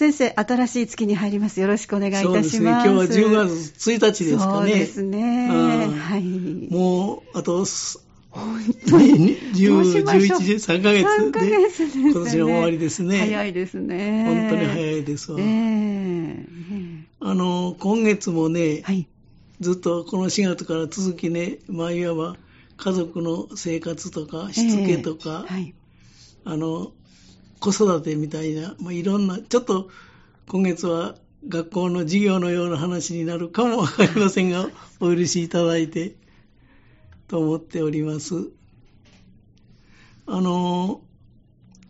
先生、新しい月に入ります。よろしくお願いいたします。そうですね。今日は10月1日ですかね。そうですね。はい。もう、あと、本当に10、11時3ヶ月で、ヶ月でね、今年の終わりですね。早いですね。本当に早いですわ。えー、あの、今月もね、はい、ずっとこの4月から続きね、まあ、いわば家族の生活とか、しつけとか、えーはい、あの、子育てみたいな、まあ、いろんな、ちょっと今月は学校の授業のような話になるかもわかりませんが、お許しいただいて、と思っております。あの、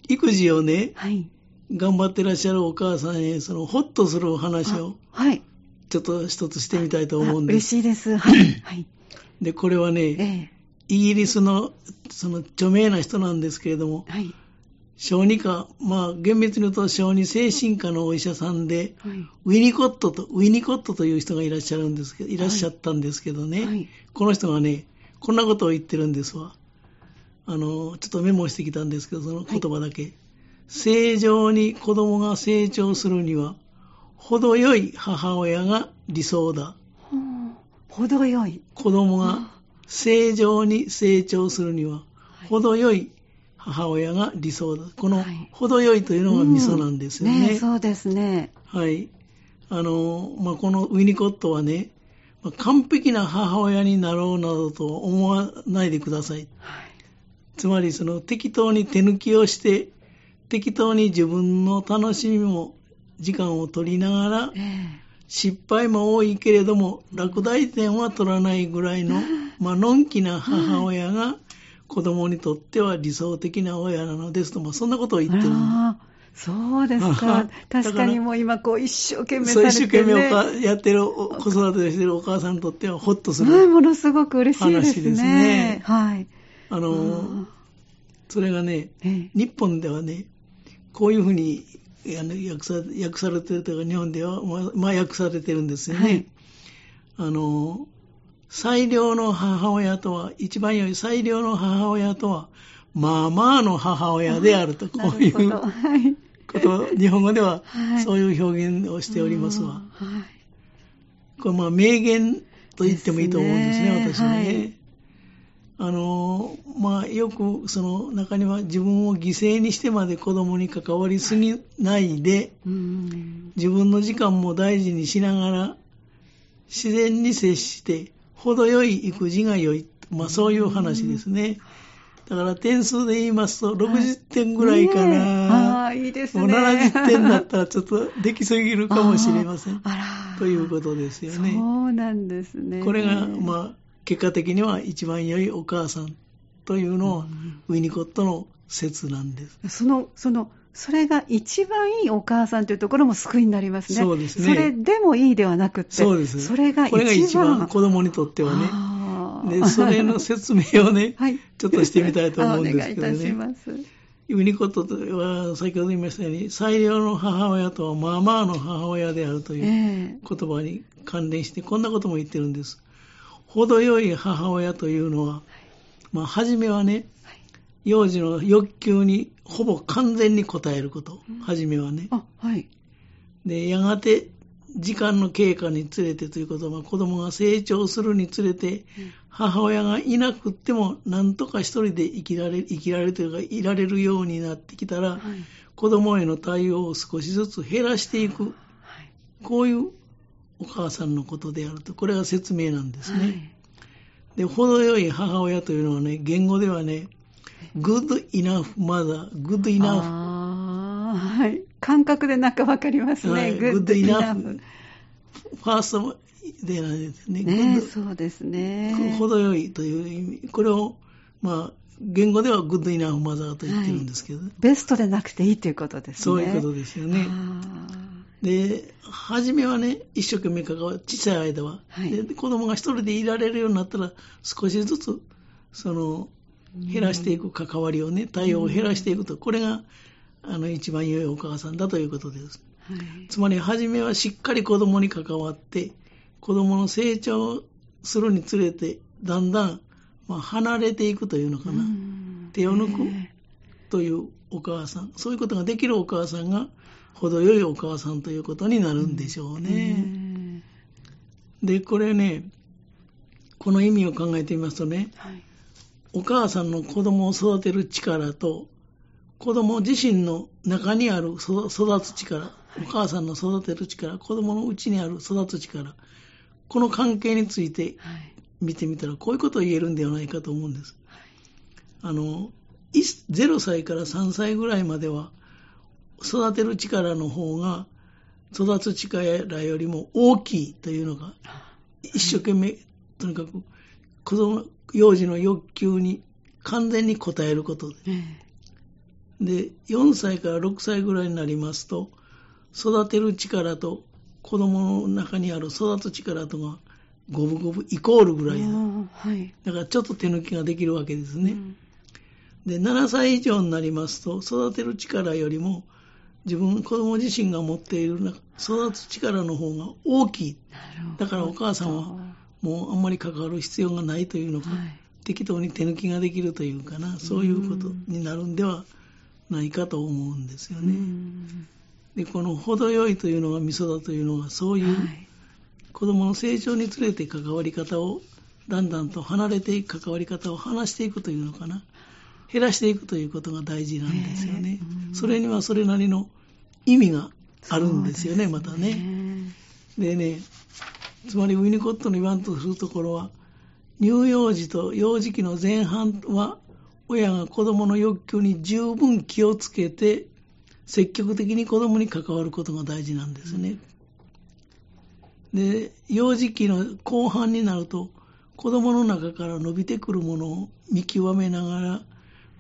育児をね、はい、頑張ってらっしゃるお母さんへ、その、ほっとするお話を、はい。ちょっと一つしてみたいと思うんです。嬉しいです。はい。はい、で、これはね、ええ、イギリスの、その、著名な人なんですけれども、はい。小児科、まあ、厳密に言うと小児精神科のお医者さんで、はい、ウィニコットと、ウィニコットという人がいらっしゃるんですけど、いらっしゃったんですけどね、はい、この人がね、こんなことを言ってるんですわ。あの、ちょっとメモしてきたんですけど、その言葉だけ。はい、正常に子供が成長するには、程よい母親が理想だ。程よい。子供が正常に成長するには、程よい母親が理想だ。この程よいというのがミソなんですよね。うん、ねそうですね。はい。あの、まあ、このウィニコットはね、完璧な母親になろうなどと思わないでください。はい、つまりその適当に手抜きをして、適当に自分の楽しみも時間を取りながら、えー、失敗も多いけれども、落第点は取らないぐらいの、まあ、のんきな母親が子供にとっては理想的な親なのですと、まあ、そんなことを言ってる。そうですか。確かにもう今こう一生懸命されて、ね、そう一生懸命やってる、子育てをしてるお母さんにとってはほっとする、はい、ものすごく嬉しいですね。すねはい。あの、それがね、日本ではね、こういうふうに訳さ訳されてるというか、日本では、まあ、訳されてるんですよね。はい、あの、最良の母親とは、一番良い最良の母親とは、まあまあの母親であると、こういう、はい。こと、日本語ではそういう表現をしておりますわ。はい、これまあ名言と言ってもいいと思うんですね、私ね。はい。あの、まあ、よくその中には自分を犠牲にしてまで子供に関わりすぎないで、自分の時間も大事にしながら、自然に接して、程よい育児が良い。まあ、そういう話ですね。だから点数で言いますと、60点ぐらいかな。ああ、いいですね。もう70点だったらちょっとできすぎるかもしれません。あら。ということですよね。そうなんですね。これが、まあ、結果的には一番良いお母さんというのは、ウィニコットの説なんです。その、その、それが一番いいお母さんというところも救いになりますね。そうですね。それでもいいではなくて。そうです。それが一番。これが一番子供にとってはね。で、それの説明をね、はい、ちょっとしてみたいと思うんですけどね。お願いいたします。ユニコットは先ほど言いましたように、最良の母親とはまあまあの母親であるという言葉に関連して、こんなことも言ってるんです。程よい母親というのは、まあ、初めはね、幼児の欲求にほぼ完全に応えること、初めはね。あ、はい。で、やがて時間の経過につれてということは、子供が成長するにつれて、母親がいなくっても、なんとか一人で生きられ、生きられるというか、いられるようになってきたら、はい、子供への対応を少しずつ減らしていく、はい、こういうお母さんのことであると、これが説明なんですね。はい、で、程よい母親というのはね、原語ではね、good enough mother, good enough はい。感覚でなんかわかりますね。はい、 good enough。ベストでないですね。ねそうですね。程よいという意味。これを、まあ、言語ではグッドイナフマザーと言ってるんですけど、はい、ベストでなくていいということですね。そういうことですよね。で、初めはね、一生懸命関わる、小さい間は、はい、で。子供が一人でいられるようになったら、少しずつ、その、減らしていく関わりをね、対応を減らしていくと、これがあの、一番良いお母さんだということです。はい、つまり、初めはしっかり子供に関わって、子供の成長するにつれて、だんだん、まあ、離れていくというのかな。手を抜くというお母さん。そういうことができるお母さんが、程よいお母さんということになるんでしょうね。で、これね、この意味を考えてみますとね、はい、お母さんの子供を育てる力と、子供自身の中にある育つ力、お母さんの育てる力、子供のうちにある育つ力、この関係について見てみたら、こういうことを言えるんではないかと思うんです。あの、0歳から3歳ぐらいまでは、育てる力の方が、育つ力よりも大きいというのが、一生懸命、とにかく、子供、幼児の欲求に完全に応えることで。で、4歳から6歳ぐらいになりますと、育てる力と子供の中にある育つ力とが五分五分イコールぐらいだ。はい、だからちょっと手抜きができるわけですね。うん、で、7歳以上になりますと、育てる力よりも自分、子供自身が持っている育つ力の方が大きい。だからお母さんはもうあんまり関わる必要がないというのか、はい、適当に手抜きができるというかな、そういうことになるんではないかと思うんですよね。で、この程よいというのが味噌だというのは、そういう子供の成長につれて関わり方をだんだんと離れていく関わり方を話していくというのかな。減らしていくということが大事なんですよね。それにはそれなりの意味があるんですよね、またね。でね、つまりウィニコットの言わんとするところは、乳幼児と幼児期の前半は、親が子供の欲求に十分気をつけて、積極的に子供に関わることが大事なんですね。で、幼児期の後半になると、子供の中から伸びてくるものを見極めながら、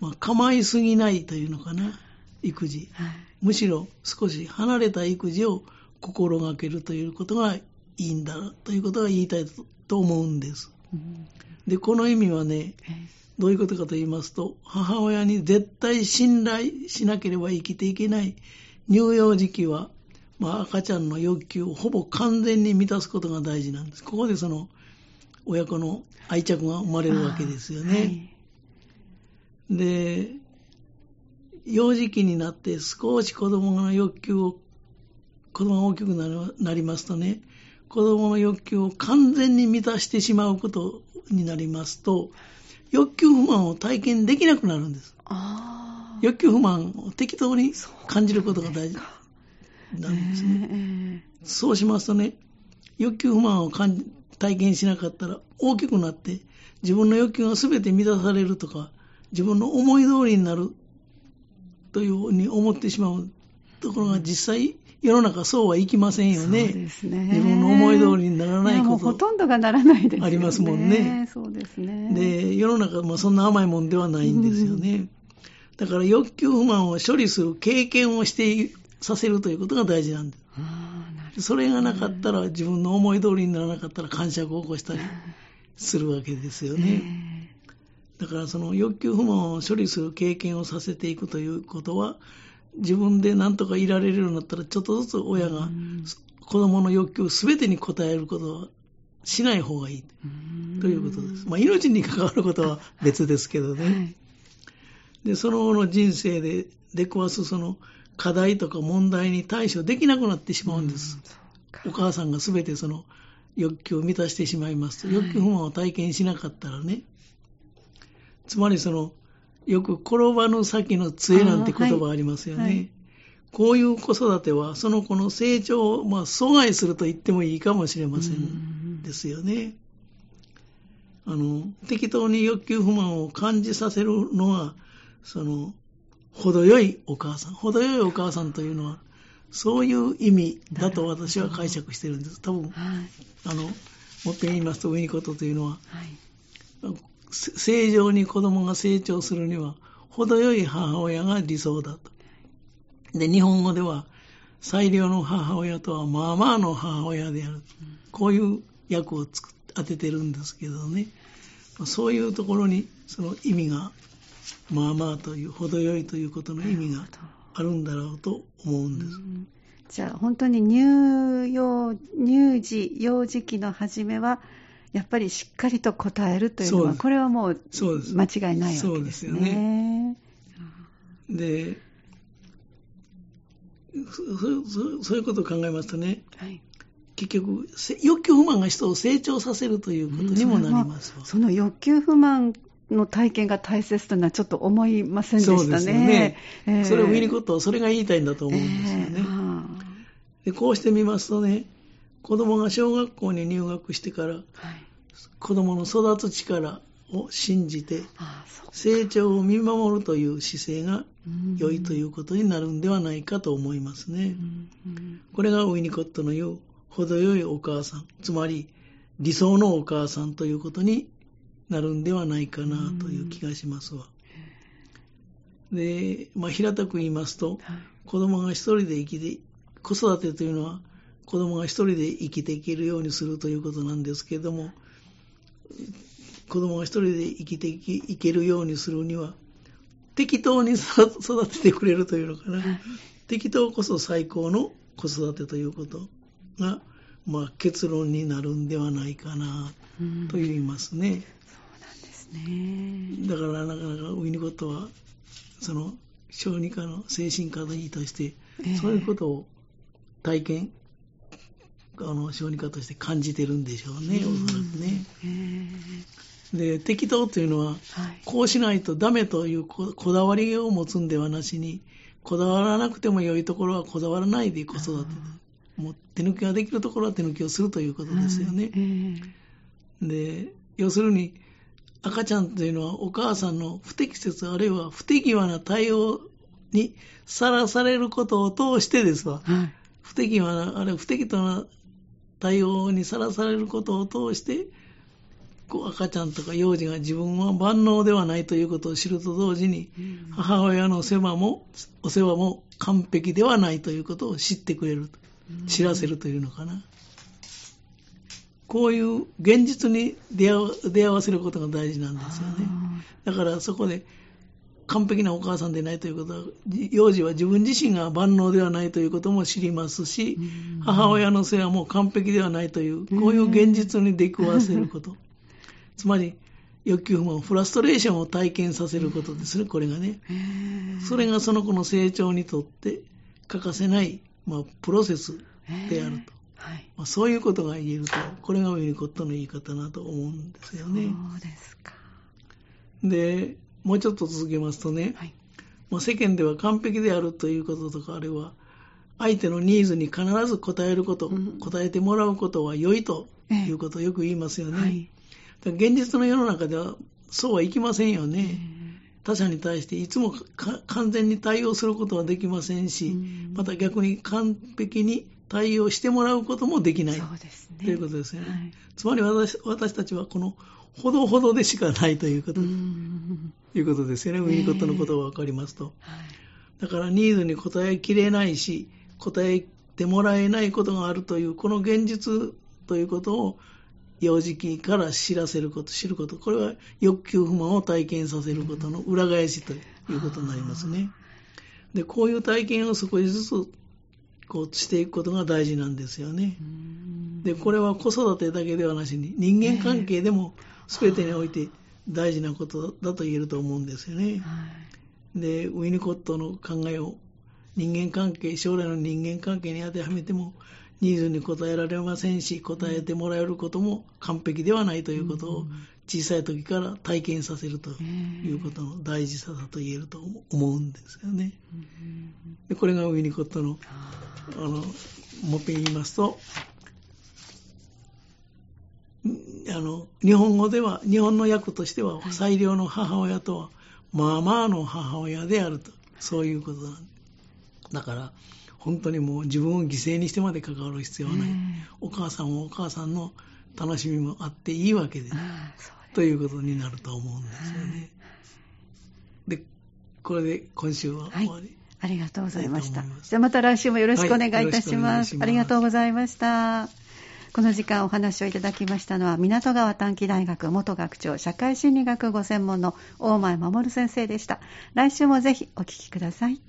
まあ、構いすぎないというのかな、育児。はい、むしろ少し離れた育児を心がけるということがいいんだということが言いたいと思うんです。うん、で、この意味はね、どういうことかと言いますと、母親に絶対信頼しなければ生きていけない乳幼児期は、まあ、赤ちゃんの欲求をほぼ完全に満たすことが大事なんです。ここでその親子の愛着が生まれるわけですよね。で、幼児期になって少し子供の欲求を、子供が大きくなりますとね、子供の欲求を完全に満たしてしまうことになりますと、欲求不満を体験できなくなるんです。欲求不満を適当に感じることが大事なんですね。そうしますとね、欲求不満を体験しなかったら大きくなって自分の欲求が全て満たされるとか自分の思い通りになるというふうに思ってしまうところが実際世の中そうはいきませんよね。そうですね。自分の思い通りにならないこと。ほとんどがならないですね。ありますもんね。そうですね。で、世の中もそんな甘いもんではないんですよね。うん、だから欲求不満を処理する経験をしてさせるということが大事なんです。それがなかったら、自分の思い通りにならなかったら感触を起こしたりするわけですよね。だからその欲求不満を処理する経験をさせていくということは、自分で何とかいられるようになったら、ちょっとずつ親が子供の欲求全てに応えることはしない方がいい。ということです。まあ、命に関わることは別ですけどね。はい、で、その後の人生で出くわすその課題とか問題に対処できなくなってしまうんです。お母さんが全てその欲求を満たしてしまいますと、欲求不満を体験しなかったらね、つまりその、よく転ばぬ先の杖なんて言葉ありますよね。はいはい、こういう子育ては、その子の成長を、まあ、阻害すると言ってもいいかもしれませんですよね。あの、適当に欲求不満を感じさせるのは、その、程よいお母さん。程よいお母さんというのは、そういう意味だと私は解釈してるんです。多分、はい、あの、もっと言いますと、ウィニコトというのは、はい、正常に子供が成長するには、程よい母親が理想だと。で、日本語では、最良の母親とは、まあまあの母親である。こういう役をつく当ててるんですけどね。そういうところに、その意味が、まあまあという、程よいということの意味があるんだろうと思うんです。じゃあ、本当に乳幼、乳児、幼児期の初めは、やっぱりしっかりと答えるというのは、これはもう間違いないわけですね。そうですよね。で、そそういうことを考えますとね、はい、結局、欲求不満が人を成長させるということにもなりますその欲求不満の体験が大切というのはちょっと思いませんでしたね。そね。えー、それを見ること、それが言いたいんだと思うんですよね。えー、でこうしてみますとね、子供が小学校に入学してから、はい、子供の育つ力を信じて、成長を見守るという姿勢が良いということになるんではないかと思いますね。これがウィニコットの言う程よいお母さん、つまり理想のお母さんということになるんではないかなという気がしますわ。で、まあ、平たく言いますと、子供が一人で生きて、子育てというのは子供が一人で生きていけるようにするということなんですけれども、子供が一人で生きていけるようにするには、適当に育ててくれるというのかな、はい、適当こそ最高の子育てということが、まあ、結論になるんではないかなと言いますね。うん、そうなんですね。だからなかなかウィニコットはその小児科の精神科医として、そういうことを体験あの小児科として感じてるんでしょうね、おそらくね。で適当というのは、はい、こうしないとダメというこだわりを持つんではなしにこだわらなくても良いところはこだわらないで子育てもう手抜きができるところは手抜きをするということですよね。で要するに赤ちゃんというのはお母さんの不適切あるいは不手際な対応にさらされることを通してですわ、はい、不手際なあるいは不適当な対応にさらされることを通してこう赤ちゃんとか幼児が自分は万能ではないということを知ると同時に、母親の世話もお世話も完璧ではないということを知ってくれる、知らせるというのかな。こういう現実に出会わせることが大事なんですよね。だからそこで完璧なお母さんでないということは、幼児は自分自身が万能ではないということも知りますし、母親の世話も完璧ではないという、こういう現実に出くわせること。つまり、欲求不満、フラストレーションを体験させることですね、これがね。それがその子の成長にとって欠かせない、まあ、プロセスであると。はいまあ、そういうことが言えると、これがウィニコットの言い方なと思うんですよね。そうですか。で、もうちょっと続けますとね、はい、まあ、世間では完璧であるということとか、あるいは相手のニーズに必ず応えること、うん、答えてもらうことは良いということをよく言いますよね。はい、現実の世の中ではそうはいきませんよね。他者に対していつも完全に対応することはできませんし、また逆に完璧に対応してもらうこともできない、ね、ということですよね。はい、つまり私私たちはこのほどほどでしかないということ、いうことですよね。ウィニコットのことが分かりますと。だからニーズに応えきれないし、答えてもらえないことがあるという、この現実ということを幼児期から知らせること、知ること、これは欲求不満を体験させることの裏返しということになりますね。で、こういう体験を少しずつこうしていくことが大事なんですよね。で、これは子育てだけではなしに、人間関係でも全てにおいて大事なことだと言えると思うんですよね。で、ウィニコットの考えを人間関係、将来の人間関係に当てはめても、ニーズに応えられませんし、答えてもらえることも完璧ではないということを小さい時から体験させるということの大事さだと言えると思うんですよね。でこれがウィニコットの、あの、もっぺん言いますと、あの、日本語では、日本の訳としては、最良の母親とは、まあまあの母親であると、そういうことなんだから、本当にもう自分を犠牲にしてまで関わる必要はない。お母さんはお母さんの楽しみもあっていいわけで、ということになると思うんですよね。で、これで今週は終わり。はいありがとうございました。じゃあまた来週もよろしくお願いいたします。はい、ますありがとうございました。この時間お話をいただきましたのは、港川短期大学元学長、社会心理学ご専門の大前守先生でした。来週もぜひお聞きください。